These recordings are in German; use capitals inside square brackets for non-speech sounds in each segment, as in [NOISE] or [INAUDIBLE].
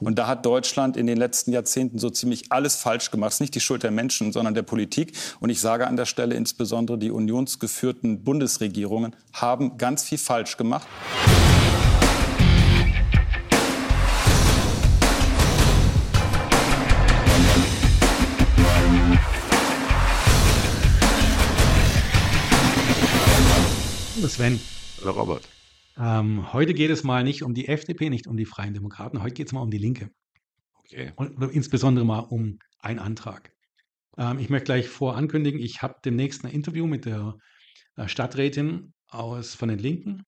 Und da hat Deutschland in den letzten Jahrzehnten so ziemlich alles falsch gemacht. Es ist nicht die Schuld der Menschen, sondern der Politik. Und ich sage an der Stelle insbesondere, die unionsgeführten Bundesregierungen haben ganz viel falsch gemacht. Sven. Hallo Robert. Ähm, heute geht es mal nicht um die FDP, nicht um die Freien Demokraten. Heute geht es mal um die Linke. Okay. Und insbesondere mal um einen Antrag. Ähm, ich möchte gleich vorankündigen, ich habe demnächst ein Interview mit der äh, Stadträtin aus, von den Linken.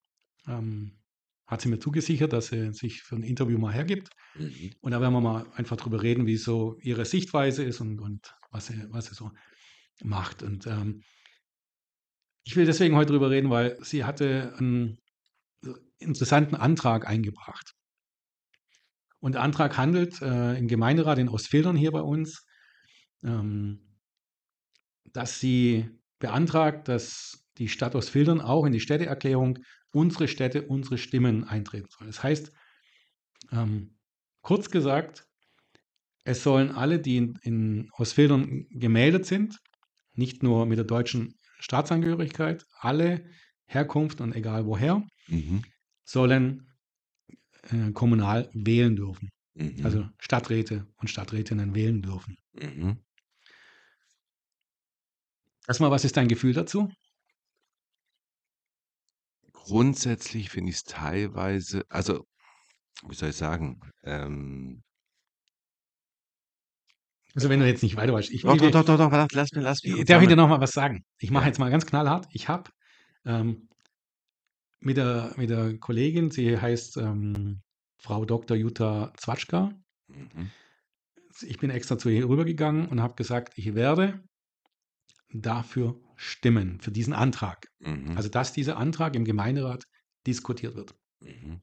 Ähm, hat sie mir zugesichert, dass sie sich für ein Interview mal hergibt. Mhm. Und da werden wir mal einfach drüber reden, wie so ihre Sichtweise ist und, und was, sie, was sie so macht. Und ähm, ich will deswegen heute drüber reden, weil sie hatte einen interessanten Antrag eingebracht. Und der Antrag handelt äh, im Gemeinderat in Ostfildern hier bei uns, ähm, dass sie beantragt, dass die Stadt Ostfildern auch in die Städteerklärung unsere Städte, unsere Stimmen eintreten soll. Das heißt, ähm, kurz gesagt, es sollen alle, die in, in Ostfildern gemeldet sind, nicht nur mit der deutschen Staatsangehörigkeit, alle Herkunft und egal woher, mhm. sollen äh, kommunal wählen dürfen. Mhm. Also Stadträte und Stadträtinnen wählen dürfen. Mhm. Erstmal, was ist dein Gefühl dazu? Grundsätzlich finde ich es teilweise, also, wie soll ich sagen, ähm, also wenn du jetzt nicht weiter weißt. Ich, doch, doch, doch, doch, doch, lass, mir, lass mich. Darf ich dir noch mal was sagen? Ich mache ja. jetzt mal ganz knallhart. Ich habe ähm, mit, der, mit der Kollegin, sie heißt ähm, Frau Dr. Jutta Zwatschka. Mhm. Ich bin extra zu ihr rübergegangen und habe gesagt, ich werde dafür stimmen, für diesen Antrag. Mhm. Also, dass dieser Antrag im Gemeinderat diskutiert wird. Mhm.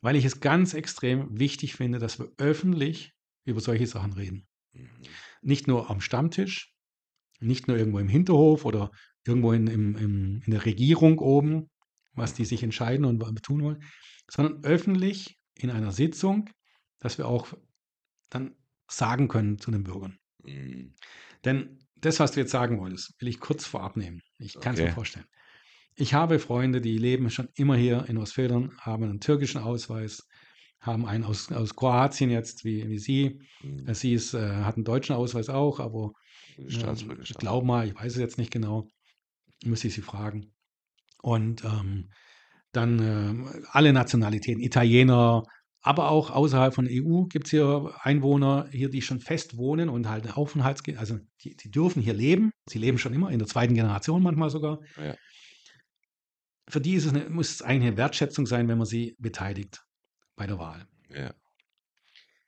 Weil ich es ganz extrem wichtig finde, dass wir öffentlich über solche Sachen reden. Mhm. Nicht nur am Stammtisch, nicht nur irgendwo im Hinterhof oder irgendwo in, im, im, in der Regierung oben, was die sich entscheiden und tun wollen, sondern öffentlich in einer Sitzung, dass wir auch dann sagen können zu den Bürgern. Mhm. Denn das, was du jetzt sagen wolltest, will ich kurz vorab nehmen. Ich kann es okay. mir vorstellen. Ich habe Freunde, die leben schon immer hier in Ostfildern, haben einen türkischen Ausweis, haben einen aus, aus Kroatien jetzt, wie, wie sie. Mhm. Sie ist, äh, hat einen deutschen Ausweis auch, aber äh, ich glaube mal, ich weiß es jetzt nicht genau, müsste ich sie fragen. Und ähm, dann äh, alle Nationalitäten, Italiener, aber auch außerhalb von EU gibt es hier Einwohner hier, die schon fest wohnen und halt eine Aufenthalts, also die, die, dürfen hier leben. Sie leben schon immer in der zweiten Generation manchmal sogar. Ja. Für die ist es eine, muss es eigentlich eine Wertschätzung sein, wenn man sie beteiligt bei der Wahl. Ja.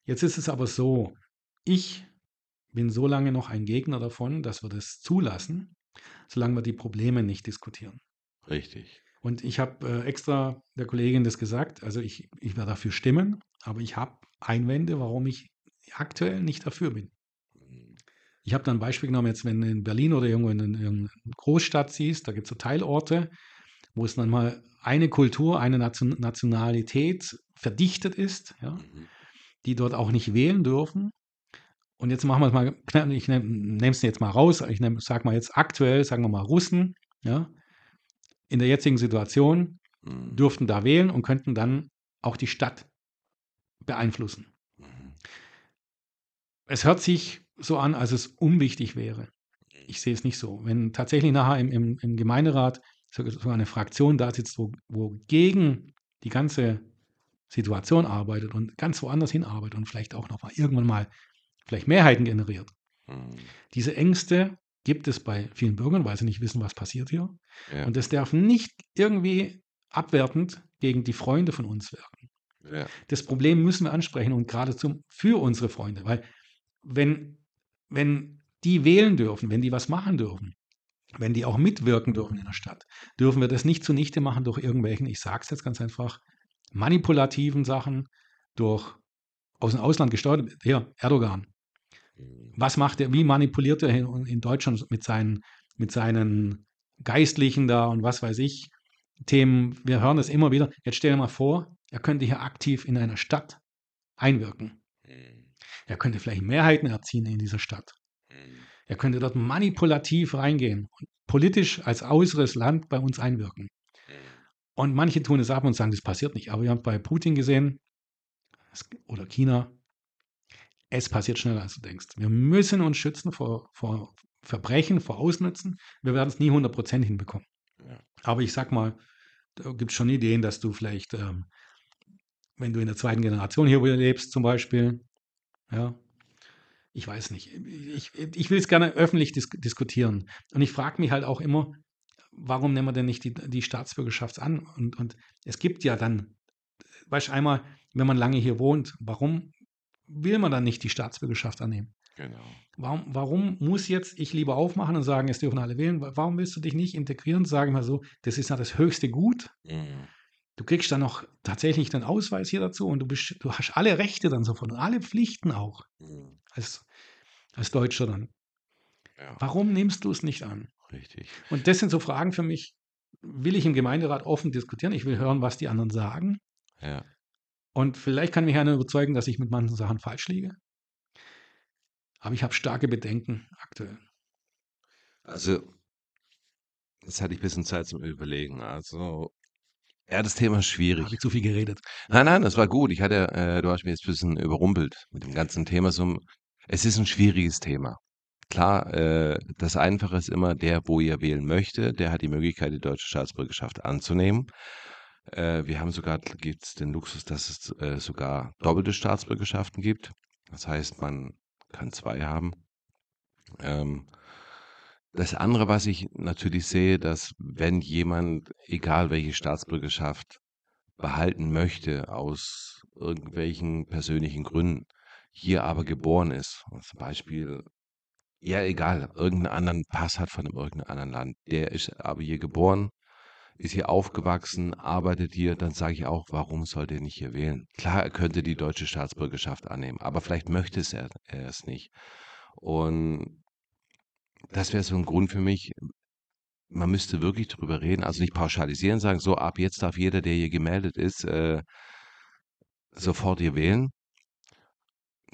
Jetzt ist es aber so, ich bin so lange noch ein Gegner davon, dass wir das zulassen, solange wir die Probleme nicht diskutieren. Richtig. Und ich habe äh, extra der Kollegin das gesagt, also ich, ich werde dafür stimmen, aber ich habe Einwände, warum ich aktuell nicht dafür bin. Ich habe dann ein Beispiel genommen, jetzt wenn du in Berlin oder irgendwo in einer Großstadt siehst, da gibt es so Teilorte, wo es dann mal eine Kultur, eine Nation Nationalität verdichtet ist, ja, mhm. die dort auch nicht wählen dürfen. Und jetzt machen wir es mal, ich nehme es jetzt mal raus, ich sage mal jetzt aktuell, sagen wir mal Russen, ja, in der jetzigen Situation mhm. dürften da wählen und könnten dann auch die Stadt beeinflussen. Mhm. Es hört sich so an, als es unwichtig wäre. Ich sehe es nicht so. Wenn tatsächlich nachher im, im, im Gemeinderat so eine Fraktion da sitzt, wo, wo gegen die ganze Situation arbeitet und ganz woanders hinarbeitet und vielleicht auch noch mal irgendwann mal vielleicht Mehrheiten generiert. Mhm. Diese Ängste gibt es bei vielen Bürgern, weil sie nicht wissen, was passiert hier. Ja. Und das darf nicht irgendwie abwertend gegen die Freunde von uns werden. Ja. Das Problem müssen wir ansprechen und geradezu für unsere Freunde, weil wenn, wenn die wählen dürfen, wenn die was machen dürfen, wenn die auch mitwirken dürfen in der Stadt, dürfen wir das nicht zunichte machen durch irgendwelchen, ich sage es jetzt ganz einfach, manipulativen Sachen, durch aus dem Ausland gesteuert, hier, Erdogan. Was macht er, wie manipuliert er in, in Deutschland mit seinen, mit seinen Geistlichen da und was weiß ich, Themen, wir hören das immer wieder. Jetzt stell dir mal vor, er könnte hier aktiv in einer Stadt einwirken. Mhm. Er könnte vielleicht Mehrheiten erzielen in dieser Stadt. Mhm. Er könnte dort manipulativ reingehen und politisch als äußeres Land bei uns einwirken. Mhm. Und manche tun es ab und sagen, das passiert nicht. Aber wir haben bei Putin gesehen, es- oder China, es passiert schneller, als du denkst. Wir müssen uns schützen vor, vor Verbrechen, vor Ausnutzen. Wir werden es nie 100% hinbekommen. Ja. Aber ich sag mal, da gibt es schon Ideen, dass du vielleicht, ähm, wenn du in der zweiten Generation hier lebst, zum Beispiel, ja, ich weiß nicht. Ich, ich will es gerne öffentlich dis diskutieren. Und ich frage mich halt auch immer, warum nehmen wir denn nicht die, die Staatsbürgerschaft an? Und, und es gibt ja dann, weißt du, einmal, wenn man lange hier wohnt, warum will man dann nicht die Staatsbürgerschaft annehmen? Genau. Warum, warum muss jetzt ich lieber aufmachen und sagen, es dürfen alle wählen? Warum willst du dich nicht integrieren? Sage ich mal so, das ist ja das höchste Gut. Mhm. Du kriegst dann noch tatsächlich den Ausweis hier dazu und du, bist, du hast alle Rechte dann sofort und alle Pflichten auch Mhm. als, als Deutscher dann. Ja, Warum nimmst du es nicht an? richtig. Und das sind so Fragen für mich, will ich im Gemeinderat offen diskutieren? Ich will hören, was die anderen sagen. Ja. Und vielleicht kann mich einer überzeugen, dass ich mit manchen Sachen falsch liege. Aber ich habe starke Bedenken aktuell. Also, jetzt hatte ich ein bisschen Zeit zum Überlegen. Also, ja, das Thema ist schwierig. Habe ich zu viel geredet. Nein, nein, das war gut. Ich hatte, äh, du hast mich jetzt ein bisschen überrumpelt mit dem ganzen Thema. So, es ist ein schwieriges Thema. Klar, äh, das Einfache ist immer der, wo ihr wählen möchte, der hat die Möglichkeit, die deutsche Staatsbürgerschaft anzunehmen. Äh, wir haben sogar, gibt es den Luxus, dass es äh, sogar doppelte Staatsbürgerschaften gibt. Das heißt, man kann zwei haben. Ähm, das andere, was ich natürlich sehe, dass wenn jemand, egal welche Staatsbürgerschaft, behalten möchte aus irgendwelchen persönlichen Gründen, hier aber geboren ist, zum Beispiel, ja egal, irgendeinen anderen Pass hat von einem irgendeinem anderen Land, der ist aber hier geboren, ist hier aufgewachsen, arbeitet hier, dann sage ich auch, warum sollte er nicht hier wählen? Klar, er könnte die deutsche Staatsbürgerschaft annehmen, aber vielleicht möchte es er, er es nicht. Und das wäre so ein Grund für mich, man müsste wirklich drüber reden, also nicht pauschalisieren, sagen, so ab jetzt darf jeder, der hier gemeldet ist, äh, sofort hier wählen.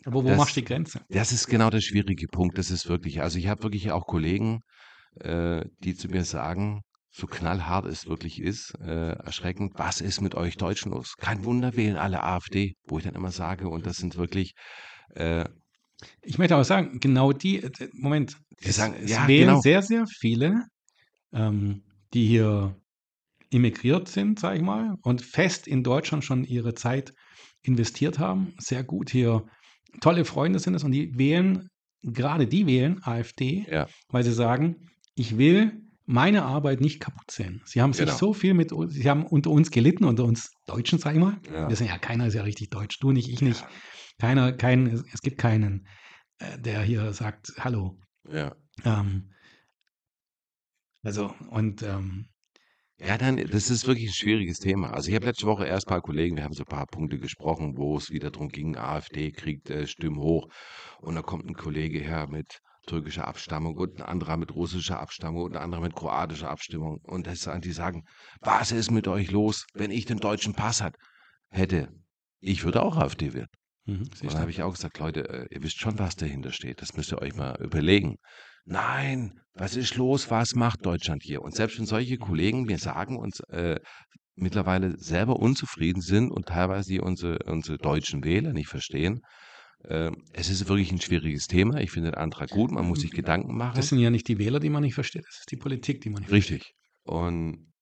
Aber wo Das- machst du die Grenze? Das ist genau der schwierige Punkt. Das ist wirklich, also ich habe wirklich auch Kollegen, äh, die zu mir sagen, so knallhart es wirklich ist, äh, erschreckend, was ist mit euch Deutschen los? Kein Wunder, wählen alle AfD, wo ich dann immer sage, und das sind wirklich, äh, Ich möchte aber sagen, genau die, äh, Moment, es, sagen- es ja, wählen genau. sehr, sehr viele, ähm, die hier immigriert sind, sage ich mal, und fest in Deutschland schon ihre Zeit investiert haben, sehr gut hier, tolle Freunde sind es und die wählen, gerade die wählen AfD, ja, weil sie sagen, ich will meine Arbeit nicht kaputt sehen. Sie haben sich Genau. so viel mit uns, sie haben unter uns gelitten, unter uns Deutschen, sag ich mal. Ja. Wir sind ja, keiner ist ja richtig deutsch, du nicht, ich nicht. Ja. Keiner, kein, es, gibt keinen, äh, der hier sagt, hallo. ja. Ähm, also, und ähm, Ja, dann, das ist wirklich ein schwieriges Thema. Also ich habe letzte Woche erst ein paar Kollegen, wir haben so ein paar Punkte gesprochen, wo es wieder darum ging, AfD kriegt äh, Stimmen hoch. Und da kommt ein Kollege her mit türkischer Abstammung und ein anderer mit russischer Abstammung und ein anderer mit kroatischer Abstimmung. Und das, die sagen, was ist mit euch los, wenn ich den deutschen Pass hat, hätte? Ich würde auch AfD wählen. mhm, Und dann habe ich auch gesagt, Leute, äh, ihr wisst schon, was dahinter steht. Das müsst ihr euch mal überlegen. Nein, was ist los? Was macht Deutschland hier? Und selbst wenn solche Kollegen mir sagen und äh, mittlerweile selber unzufrieden sind und teilweise unsere, unsere deutschen Wähler nicht verstehen, es ist wirklich ein schwieriges Thema. Ich finde den Antrag gut, man muss sich Gedanken machen. das sind ja nicht die Wähler, die man nicht versteht, das ist die Politik, die man nicht Richtig. Und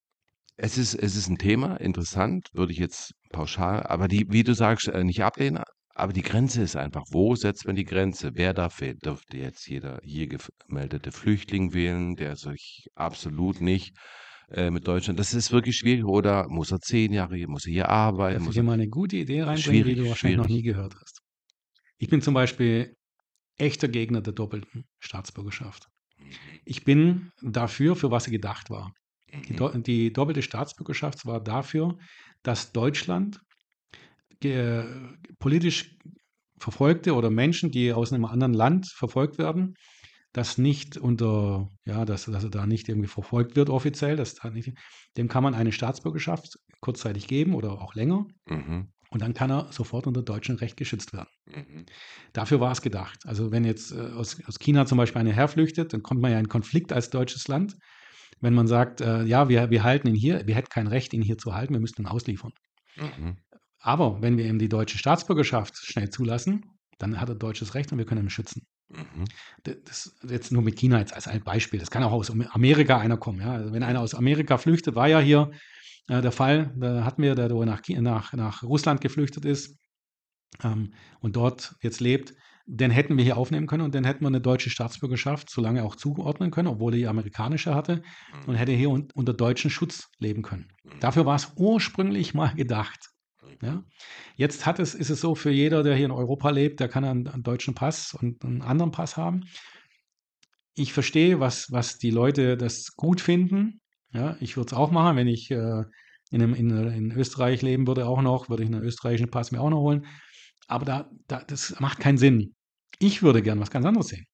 es ist, es ist ein Thema, interessant, würde ich jetzt pauschal, aber die, wie du sagst, äh, nicht ablehnen, aber die Grenze ist einfach, wo setzt man die Grenze? Wer darf wählen? Dürfte jetzt jeder hier gemeldete Flüchtling wählen, der sich absolut nicht äh, mit Deutschland, das ist wirklich schwierig, oder muss er zehn Jahre hier, muss er hier arbeiten? Darf Muss ich dir mal eine gute Idee reinbringen, die du wahrscheinlich noch schwierig. nie gehört hast? Ich bin zum Beispiel echter Gegner der doppelten Staatsbürgerschaft. Ich bin dafür, für was sie gedacht war. Die, do die doppelte Staatsbürgerschaft war dafür, dass Deutschland politisch Verfolgte oder Menschen, die aus einem anderen Land verfolgt werden, das nicht unter, ja, dass, dass er da nicht irgendwie verfolgt wird offiziell, das da nicht, dem kann man eine Staatsbürgerschaft kurzzeitig geben oder auch länger. mhm. Und dann kann er sofort unter deutschem Recht geschützt werden. Mhm. Dafür war es gedacht. Also wenn jetzt äh, aus, aus China zum Beispiel einer herflüchtet, dann kommt man ja in Konflikt als deutsches Land. Wenn man sagt, äh, ja, wir, wir halten ihn hier, wir hätten kein Recht, ihn hier zu halten, wir müssten ihn ausliefern. Mhm. Aber wenn wir ihm die deutsche Staatsbürgerschaft schnell zulassen, dann hat er deutsches Recht und wir können ihn schützen. Mhm. Das das jetzt nur mit China jetzt als ein Beispiel. Das kann auch aus Amerika einer kommen. Ja? Also wenn einer aus Amerika flüchtet, war ja hier äh, der Fall. Da hatten wir, der nach, nach, nach Russland geflüchtet ist ähm, und dort jetzt lebt, den hätten wir hier aufnehmen können und dann hätten wir eine deutsche Staatsbürgerschaft so lange auch zuordnen können, obwohl er die amerikanische hatte und hätte hier un unter deutschen Schutz leben können. Dafür war es ursprünglich mal gedacht. Ja? Jetzt hat es, ist es so, für jeder, der hier in Europa lebt, der kann einen, einen deutschen Pass und einen anderen Pass haben. Ich verstehe, was, was die Leute das gut finden. Ja, ich würde es auch machen, wenn ich äh, in, einem, in, in Österreich leben würde, auch noch, würde ich einen österreichischen Pass mir auch noch holen. Aber da, da, das macht keinen Sinn. Ich würde gern was ganz anderes sehen.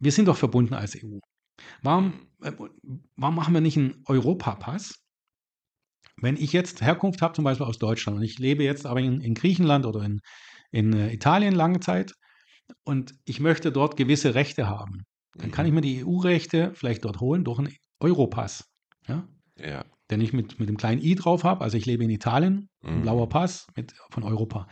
Wir sind doch verbunden als EU. Warum, äh, warum machen wir nicht einen Europapass? Wenn ich jetzt Herkunft habe, zum Beispiel aus Deutschland, und ich lebe jetzt aber in, in Griechenland oder in, in äh, Italien lange Zeit und ich möchte dort gewisse Rechte haben, dann kann ich mir die EU-Rechte vielleicht dort holen durch einen Europass. Ja? Ja. Den ich mit, mit dem kleinen i drauf habe. Also ich lebe in Italien, ein Mhm. blauer Pass mit, von Europa.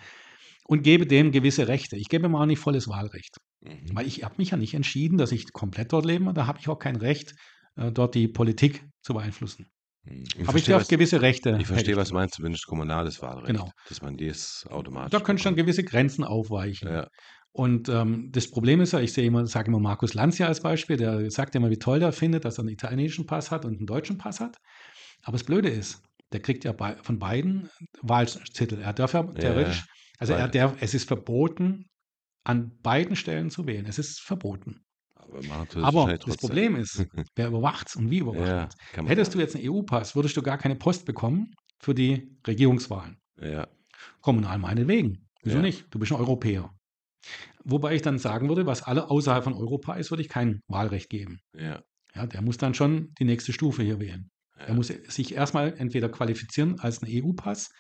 Und gebe dem gewisse Rechte. Ich gebe ihm auch nicht volles Wahlrecht. Mhm. Weil ich habe mich ja nicht entschieden, dass ich komplett dort lebe. Da habe ich auch kein Recht, äh, dort die Politik zu beeinflussen. Mhm. Ich Aber ich was, gewisse Rechte. ich verstehe, was du meinst, zumindest kommunales Wahlrecht. Genau. Dass man das automatisch. Da können schon gewisse Grenzen aufweichen. Ja. Und ähm, das Problem ist ja, ich sehe immer, sage immer Markus Lanz ja als Beispiel, der sagt immer, wie toll der findet, dass er einen italienischen Pass hat und einen deutschen Pass hat. Aber das Blöde ist, der kriegt ja bei, von beiden Wahlzettel. Er darf ja theoretisch, also er darf, es ist verboten, an beiden Stellen zu wählen. Es ist verboten. Aber, es Aber das. Problem ist, [LAUGHS] wer überwacht's und wie überwacht Ja, es? Hättest du jetzt einen EU-Pass, würdest du gar keine Post bekommen für die Regierungswahlen. Ja. Kommunal meinetwegen. Wieso Ja. nicht? Du bist ein Europäer. Wobei ich dann sagen würde, was alle außerhalb von Europa ist, würde ich kein Wahlrecht geben. Ja. Ja, der muss dann schon die nächste Stufe hier wählen. Ja. Er muss sich erstmal entweder qualifizieren als ein EU-Pass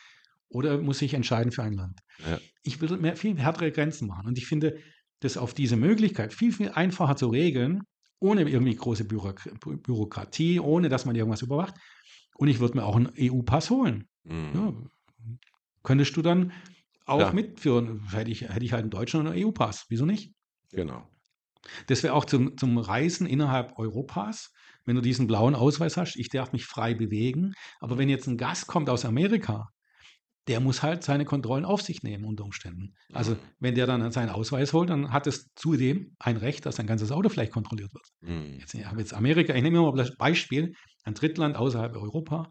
oder er muss sich entscheiden für ein Land. Ja. Ich würde mehr, viel härtere Grenzen machen. Und ich finde, das auf diese Möglichkeit viel, viel einfacher zu regeln, ohne irgendwie große Bürok Bürokratie, ohne dass man irgendwas überwacht. Und ich würde mir auch einen EU-Pass holen. Mhm. Ja, könntest du dann auch Klar. mitführen? Hätte ich, hätte ich halt einen deutschen oder einen EU-Pass. Wieso nicht? Genau. Das wäre auch zum, zum Reisen innerhalb Europas, wenn du diesen blauen Ausweis hast. Ich darf mich frei bewegen. Aber wenn jetzt ein Gast kommt aus Amerika, der muss halt seine Kontrollen auf sich nehmen unter Umständen. Also wenn der dann seinen Ausweis holt, dann hat es zudem ein Recht, dass sein ganzes Auto vielleicht kontrolliert wird. Mhm. Jetzt, ich habe jetzt Amerika, ich nehme mal das Beispiel, ein Drittland außerhalb Europa.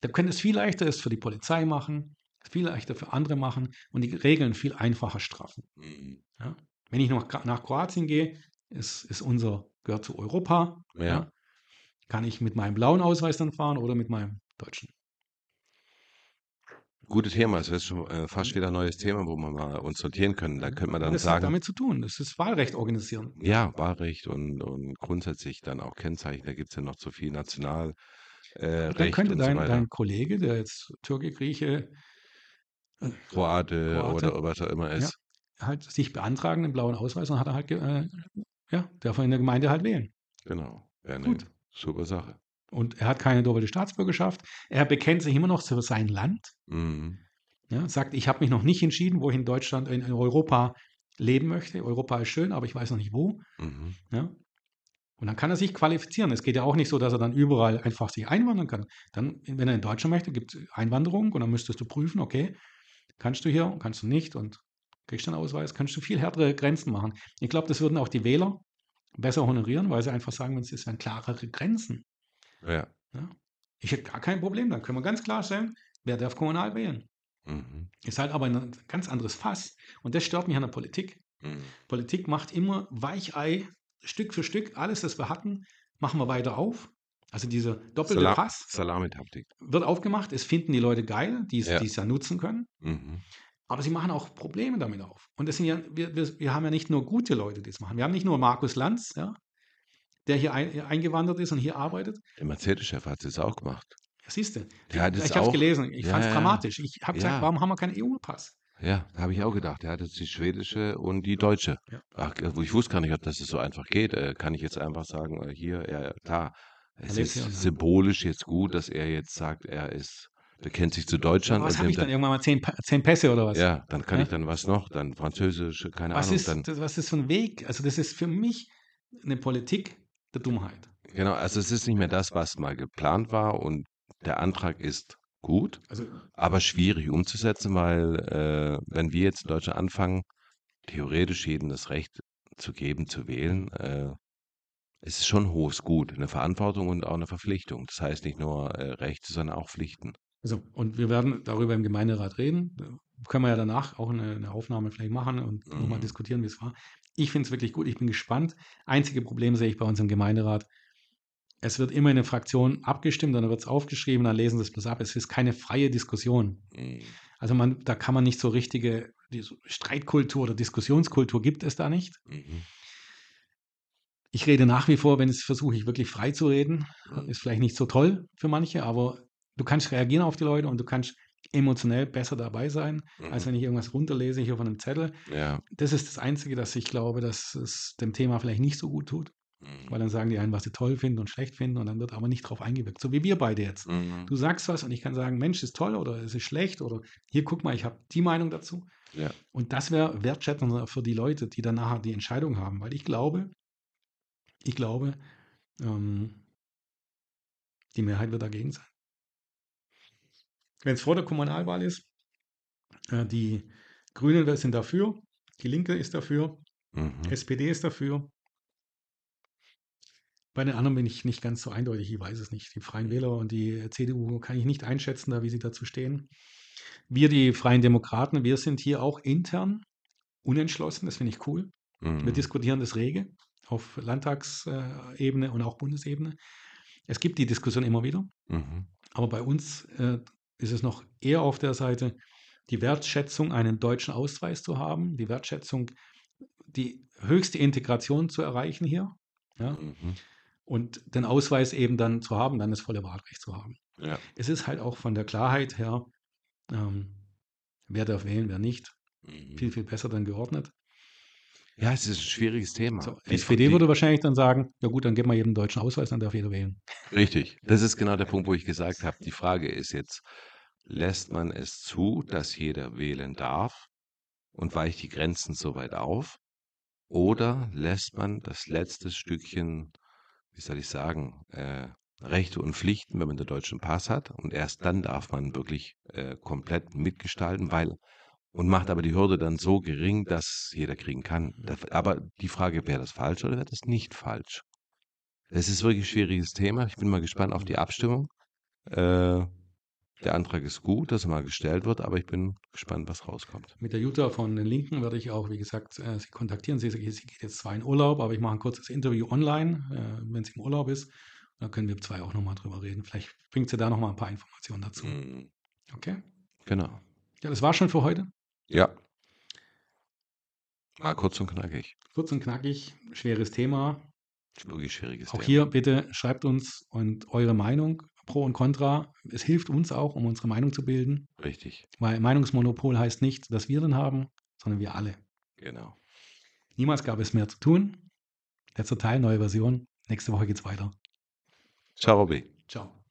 Da könnte es viel leichter es für die Polizei machen, viel leichter für andere machen und die Regeln viel einfacher straffen. Mhm. Wenn ich noch nach Kroatien gehe, ist, ist unser, gehört zu Europa. Ja. Kann ich mit meinem blauen Ausweis dann fahren oder mit meinem deutschen? Gutes Thema. Es ist schon äh, fast wieder ein neues Thema, wo wir mal uns sortieren können. Da könnte man dann das hat sagen, damit zu tun. Das ist Wahlrecht organisieren. ja, Wahlrecht und, und grundsätzlich dann auch Kennzeichen. Da gibt es ja noch zu viel National. Äh, Dann Recht könnte so dein, weiter. dein Kollege, der jetzt Türke, Grieche, Kroate, Kroate. oder was auch immer Ja. ist. halt sich beantragen, den blauen Ausweis, und hat er halt, äh, ja, darf er in der Gemeinde halt wählen. Genau. Wäre eine Gut. super Sache. Und er hat keine doppelte Staatsbürgerschaft. Er bekennt sich immer noch zu sein Land. Mhm. Ja, sagt, ich habe mich noch nicht entschieden, wo ich in Deutschland, in Europa leben möchte. Europa ist schön, aber ich weiß noch nicht wo. Mhm. Ja? Und dann kann er sich qualifizieren. Es geht ja auch nicht so, dass er dann überall einfach sich einwandern kann. Dann, wenn er in Deutschland möchte, gibt es Einwanderung und dann müsstest du prüfen, okay, kannst du hier, kannst du nicht und kriegst du einen Ausweis, kannst du viel härtere Grenzen machen. Ich glaube, das würden auch die Wähler besser honorieren, weil sie einfach sagen, es sind klarere Grenzen. Ja. Ich hätte gar kein Problem, dann können wir ganz klar stellen, wer darf kommunal wählen. Mhm. Ist halt aber ein ganz anderes Fass. Und das stört mich an der Politik. Mhm. Politik macht immer Weichei, Stück für Stück, alles, das wir hatten, machen wir weiter auf. Also dieser doppelte Sala Pass Salamitaktik. wird aufgemacht, es finden die Leute geil, die es Ja. es ja nutzen können, Mhm. aber sie machen auch Probleme damit auf. Und das sind ja, wir, wir, wir haben ja nicht nur gute Leute, die es machen. Wir haben nicht nur Markus Lanz, ja, der hier ein, eingewandert ist und hier arbeitet. Der Mercedes-Chef hat es auch gemacht. siehst du, ich habe es gelesen, ich Ja, fand es ja. dramatisch. Ich habe gesagt, Ja. warum haben wir keinen EU-Pass? Ja, habe ich auch gedacht. Er hat jetzt die schwedische und die deutsche. Ja. Ach, wo ich wusste gar nicht, ob das so einfach geht. Äh, kann ich jetzt einfach sagen, äh, hier, ja, klar, es ist symbolisch jetzt gut, dass er jetzt sagt, er ist, bekennt sich zu Deutschland. Was habe ich dann irgendwann mal zehn, zehn Pässe oder was? Ja, dann kann Ja? ich dann was noch, dann Französisch, keine was, Ahnung, ist, dann. das, was ist für ein Weg? Also das ist für mich eine Politik der Dummheit. Genau, also es ist nicht mehr das, was mal geplant war und der Antrag ist gut, Also aber schwierig umzusetzen, weil äh, wenn wir jetzt in Deutschland anfangen, theoretisch jedem das Recht zu geben, zu wählen, äh, es ist schon ein hohes Gut, eine Verantwortung und auch eine Verpflichtung. Das heißt nicht nur äh, Rechte, sondern auch Pflichten. Also, und wir werden darüber im Gemeinderat reden. Da können wir ja danach auch eine, eine Aufnahme vielleicht machen und nochmal Mhm. diskutieren, wie es war. Ich finde es wirklich gut. Ich bin gespannt. Einzige Problem sehe ich bei uns im Gemeinderat. Es wird immer in der Fraktion abgestimmt, dann wird es aufgeschrieben, dann lesen sie es bloß ab. Es ist keine freie Diskussion. Also man, da kann man nicht so richtige so Streitkultur oder Diskussionskultur gibt es da nicht. Mhm. Ich rede nach wie vor, wenn es versuche ich wirklich frei zu reden. Mhm. Ist vielleicht nicht so toll für manche, aber du kannst reagieren auf die Leute und du kannst emotionell besser dabei sein, als Mhm. wenn ich irgendwas runterlese hier von einem Zettel. Ja. Das ist das Einzige, dass ich glaube, dass es dem Thema vielleicht nicht so gut tut, Mhm. weil dann sagen die einen, was sie toll finden und schlecht finden und dann wird aber nicht drauf eingewirkt. So wie wir beide jetzt. Mhm. Du sagst was und ich kann sagen, Mensch, ist toll oder es ist schlecht oder hier guck mal, ich habe die Meinung dazu. Ja. Und das wäre wertschätzender für die Leute, die dann nachher die Entscheidung haben, weil ich glaube, ich glaube, ähm, die Mehrheit wird dagegen sein. Wenn es vor der Kommunalwahl ist, äh, die Grünen sind dafür, die Linke ist dafür, Mhm. SPD ist dafür. Bei den anderen bin ich nicht ganz so eindeutig, ich weiß es nicht. Die Freien Wähler und die CDU kann ich nicht einschätzen, da wie sie dazu stehen. Wir, die Freien Demokraten, wir sind hier auch intern unentschlossen, das finde ich cool. Wir Mhm. diskutieren das rege auf Landtagsebene und auch Bundesebene. Es gibt die Diskussion immer wieder, Mhm. aber bei uns äh, ist es noch eher auf der Seite, die Wertschätzung, einen deutschen Ausweis zu haben, die Wertschätzung, die höchste Integration zu erreichen hier ja, Mhm. und den Ausweis eben dann zu haben, dann das volle Wahlrecht zu haben. Ja. Es ist halt auch von der Klarheit her, ähm, wer darf wählen, wer nicht, Mhm. viel, viel besser dann geordnet. Ja, es ist ein schwieriges Thema. So, Die- SPD die- würde wahrscheinlich dann sagen, ja gut, dann geben wir jedem deutschen Ausweis, dann darf jeder wählen. Richtig. Das ist genau der Punkt, wo ich gesagt habe. Die Frage ist jetzt, lässt man es zu, dass jeder wählen darf und weicht die Grenzen so weit auf? Oder lässt man das letzte Stückchen, wie soll ich sagen, äh, Rechte und Pflichten, wenn man den deutschen Pass hat, und erst dann darf man wirklich äh, komplett mitgestalten, weil und macht aber die Hürde dann so gering, dass jeder kriegen kann. Aber die Frage, wäre das falsch oder wäre das nicht falsch? Es ist wirklich ein schwieriges Thema. Ich bin mal gespannt auf die Abstimmung. Äh, der Antrag ist gut, dass er mal gestellt wird, aber ich bin gespannt, was rauskommt. Mit der Jutta von den Linken werde ich auch, wie gesagt, äh, sie kontaktieren. Sie, sie geht jetzt zwar in Urlaub, aber ich mache ein kurzes Interview online, äh, wenn sie im Urlaub ist. Da können wir zwei auch nochmal drüber reden. Vielleicht bringt sie da nochmal ein paar Informationen dazu. Mhm. Okay? Genau. Ja, das war schon für heute. Ja. Mal kurz und knackig. Kurz und knackig, schweres Thema. Wirklich schwieriges Auch Thema. hier bitte schreibt uns und eure Meinung, Pro und Contra. Es hilft uns auch, um unsere Meinung zu bilden, Richtig. weil Meinungsmonopol heißt nicht, dass wir den haben, sondern wir alle. Genau. Niemals gab es mehr zu tun. Letzter Teil, neue Version. Nächste Woche geht's weiter. Ciao, Robby. Ciao.